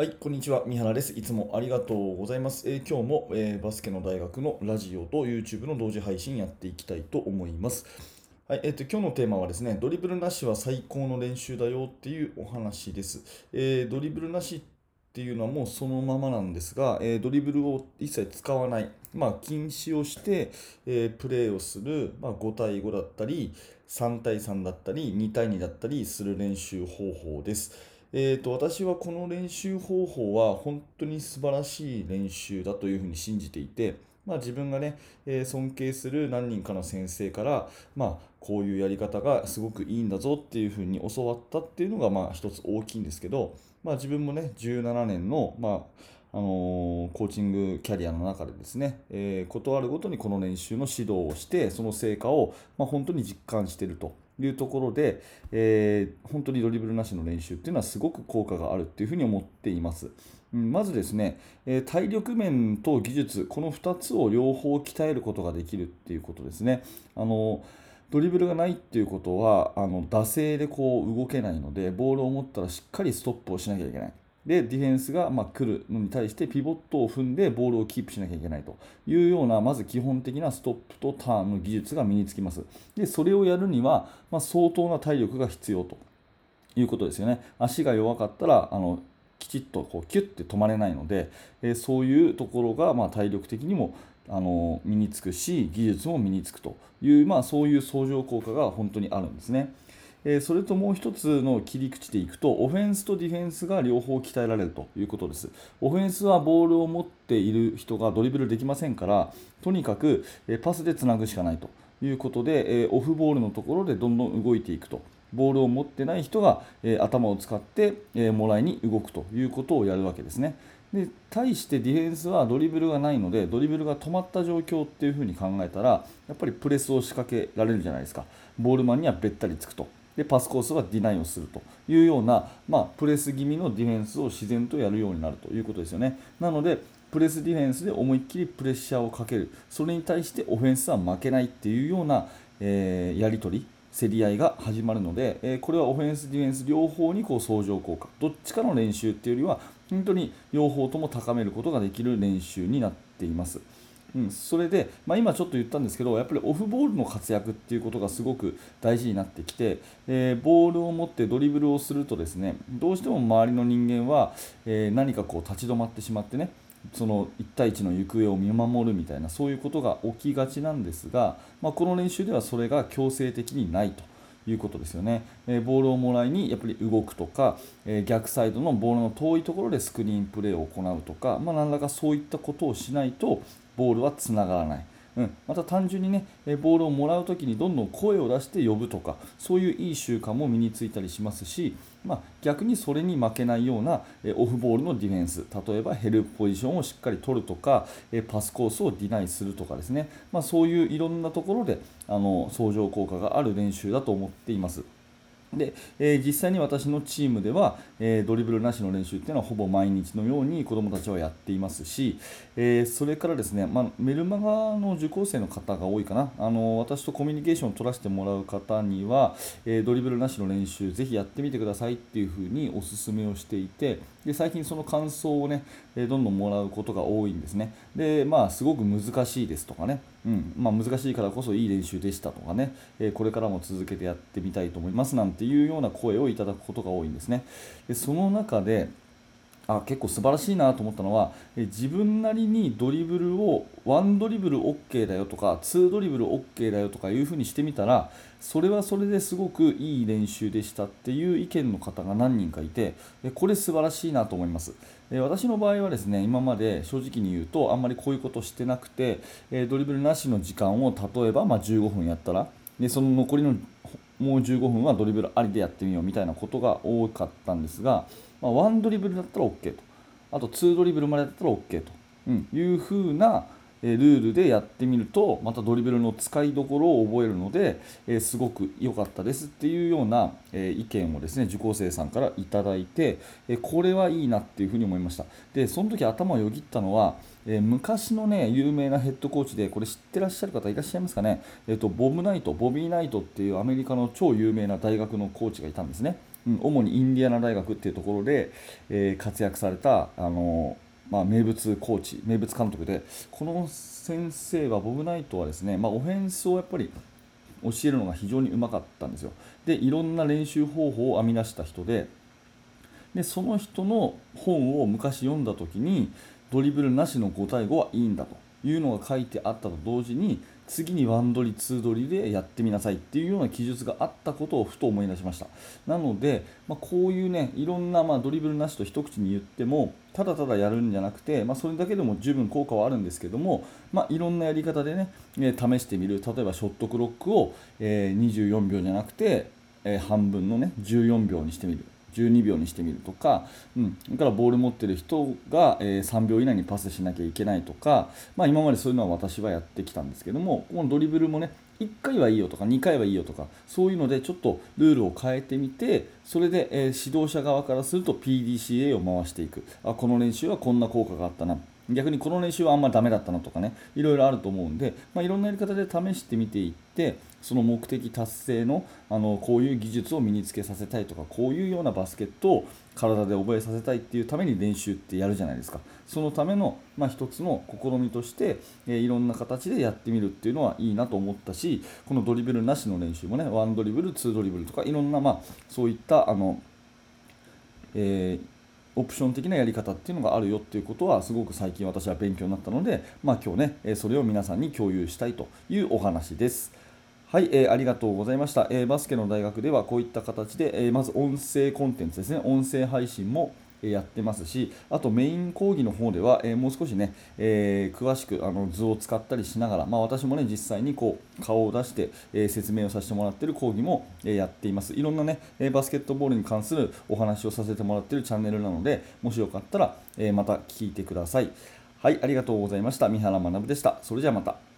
はい、こんにちは。三原です。いつもありがとうございます。えー今日も、えーバスケの大学のラジオと YouTube の同時配信やっていきたいと思います。はい、えっと今日のテーマはですね、ドリブルなしは最高の練習だよっていうお話です。えードリブルなしっていうのはもうそのままなんですが、えードリブルを一切使わない、まあ、禁止をして、えープレーをする、まあ、5対5だったり、3対3だったり、2対2だったりする練習方法です。えーと私はこの練習方法は本当に素晴らしい練習だというふうに信じていて、まあ、自分がね、えー尊敬する何人かの先生から、まあ、こういうやり方がすごくいいんだぞっていうふうに教わったっていうのがまあ一つ大きいんですけど、まあ、自分もね17年の、まああのーコーチングキャリアの中でですね、えーことあるごとにこの練習の指導をしてその成果を、まあ、本当に実感していると。いうところで、えー本当にドリブルなしの練習っていうのはすごく効果があるっていうふうに思っています。うんまずですね、えー体力面と技術、この2つを両方鍛えることができるっていうことですね。あのドリブルがないっていうことはあの惰性でこう動けないのでボールを持ったらしっかりストップをしなきゃいけない。でディフェンスがまあ来るのに対してピボットを踏んでボールをキープしなきゃいけないというようなまず基本的なストップとターンの技術が身につきます。でそれをやるには、まあ、相当な体力が必要ということですよね。足が弱かったらあのきちっとこうキュッて止まれないので、えーそういうところがまあ体力的にもあの身につくし技術も身につくという、まあ、そういう相乗効果が本当にあるんですね。えそれともう一つの切り口でいくと、オフェンスとディフェンスが両方鍛えられるということです。オフェンスはボールを持っている人がドリブルできませんから、とにかくえパスでつなぐしかないということで、えオフボールのところでどんどん動いていくと。ボールを持ってない人が、え頭を使って、えもらいに動くということをやるわけですね。で対してディフェンスはドリブルがないのでドリブルが止まった状況っていうふうに考えたらやっぱりプレスを仕掛けられるじゃないですかボールマンにはべったりつくとでパスコースはディナイをするというような、まあ、プレス気味のディフェンスを自然とやるようになるということですよね。なのでプレスディフェンスで思いっきりプレッシャーをかける。それに対してオフェンスは負けないっていうような、えーやり取り競り合いが始まるので、えーこれはオフェンス、ディフェンス両方にこう相乗効果、どっちかの練習っていうよりは、本当に両方とも高めることができる練習になっています。うん、それで、まあ、今ちょっと言ったんですけど、やっぱりオフボールの活躍っていうことがすごく大事になってきて、えーボールを持ってドリブルをするとですね、どうしても周りの人間は、えー何かこう立ち止まってしまってね、その1対1の行方を見守るみたいなそういうことが起きがちなんですが、まあ、この練習ではそれが強制的にないと。いうことですよね、えボールをもらいにやっぱり動くとか、え逆サイドのボールの遠いところでスクリーンプレーを行うとか、まあ、何らかそういったことをしないとボールはつながらない。うん、また単純にね、えボールをもらうときにどんどん声を出して呼ぶとか、そういういい習慣も身についたりしますし、まあ、逆にそれに負けないような、えオフボールのディフェンス、例えばヘルプポジションをしっかり取るとか、えパスコースをディナイするとかですね、まあ、そういういろんなところであの相乗効果がある練習だと思っています。で、えー実際に私のチームでは、えードリブルなしの練習っていうのはほぼ毎日のように子どもたちはやっていますし、えーそれからですね、まあ、メルマガの受講生の方が多いかな。あの私とコミュニケーションを取らせてもらう方には、えドリブルなしの練習ぜひやってみてくださいっていうふうにお勧めをしていてで最近その感想をね、えどんどんもらうことが多いんですね。でまあすごく難しいですとかね、うんまあ、難しいからこそいい練習でしたとかね、えーこれからも続けてやってみたいと思いますなんていうような声をいただくことが多いんですね。でその中であ結構素晴らしいなと思ったのは自分なりにドリブルを1ドリブル OK だよとか2ドリブル OK だよとかいうふうにしてみたらそれはそれですごくいい練習でしたっていう意見の方が何人かいてこれ素晴らしいなと思います。私の場合はですね今まで正直に言うとあんまりこういうことしてなくてドリブルなしの時間を例えばま15分やったらでその残りのもう15分はドリブルありでやってみようみたいなことが多かったんですが、まあ、1ドリブルだったら OK と。あと2ドリブルまでだったら OK と、うん、いうふうなルールでやってみるとまたドリブルの使いどころを覚えるので、えすごく良かったですっていうような、え意見をですね受講生さんからいただいて、えこれはいいなっていうふうに思いました。でその時頭をよぎったのはえ、昔のね有名なヘッドコーチでこれ知ってらっしゃる方いらっしゃいますかね、えーと、ボブ・ナイトボビー・ナイトっていうアメリカの超有名な大学のコーチがいたんですね、うん、主にインディアナ大学っていうところで、えー、活躍された、あのまあ、名物コーチ名物監督でこの先生はボブ・ナイトはですね、まあ、オフェンスをやっぱり教えるのが非常にうまかったんですよ。でいろんな練習方法を編み出した人ででその人の本を昔読んだ時にドリブルなしの5対5はいいんだというのが書いてあったと同時に次に1ドリ2ドリでやってみなさいっていうような記述があったことをふと思い出しました。なので、まあ、こういうねいろんなまドリブルなしと一口に言ってもただただやるんじゃなくて、まあ、それだけでも十分効果はあるんですけども、まあ、いろんなやり方でね、え試してみる。例えばショットクロックを、え24秒じゃなくて、え半分のね14秒にしてみる。12秒にしてみるとか、うん、それからボール持ってる人が、え、3秒以内にパスしなきゃいけないとか、まあ、今までそういうのは私はやってきたんですけどもこのドリブルもね1回はいいよとか2回はいいよとかそういうのでちょっとルールを変えてみてそれで、え、指導者側からすると PDCA を回していく。あこの練習はこんな効果があったな。逆にこの練習はあんまダメだったなとかね。いろいろあると思うんで、まあ、いろんなやり方で試してみていってその目的達成のあのこういう技術を身につけさせたいとかこういうようなバスケットを体で覚えさせたいっていうために練習ってやるじゃないですかそのための、まあ、一つの試みとして、えー、いろんな形でやってみるっていうのはいいなと思ったしこのドリブルなしの練習もね1ドリブル2ドリブルとかいろんな、まあ、そういったあの、えーオプション的なやり方っていうのがあるよっていうことはすごく最近私は勉強になったので、まあ、今日ねそれを皆さんに共有したいというお話です。はい、えー、ありがとうございました、えー、バスケの大学ではこういった形で、えー、まず音声コンテンツですね、音声配信もやってますし、あとメイン講義の方では、えー、もう少しね、えー、詳しくあの図を使ったりしながら、まあ、私もね、実際にこう顔を出して、えー、説明をさせてもらっている講義も、えやっています。いろんなね、えバスケットボールに関するお話をさせてもらっているチャンネルなので、もしよかったら、えまた聞いてください。はい、ありがとうございました。三原学でした。それじゃあまた。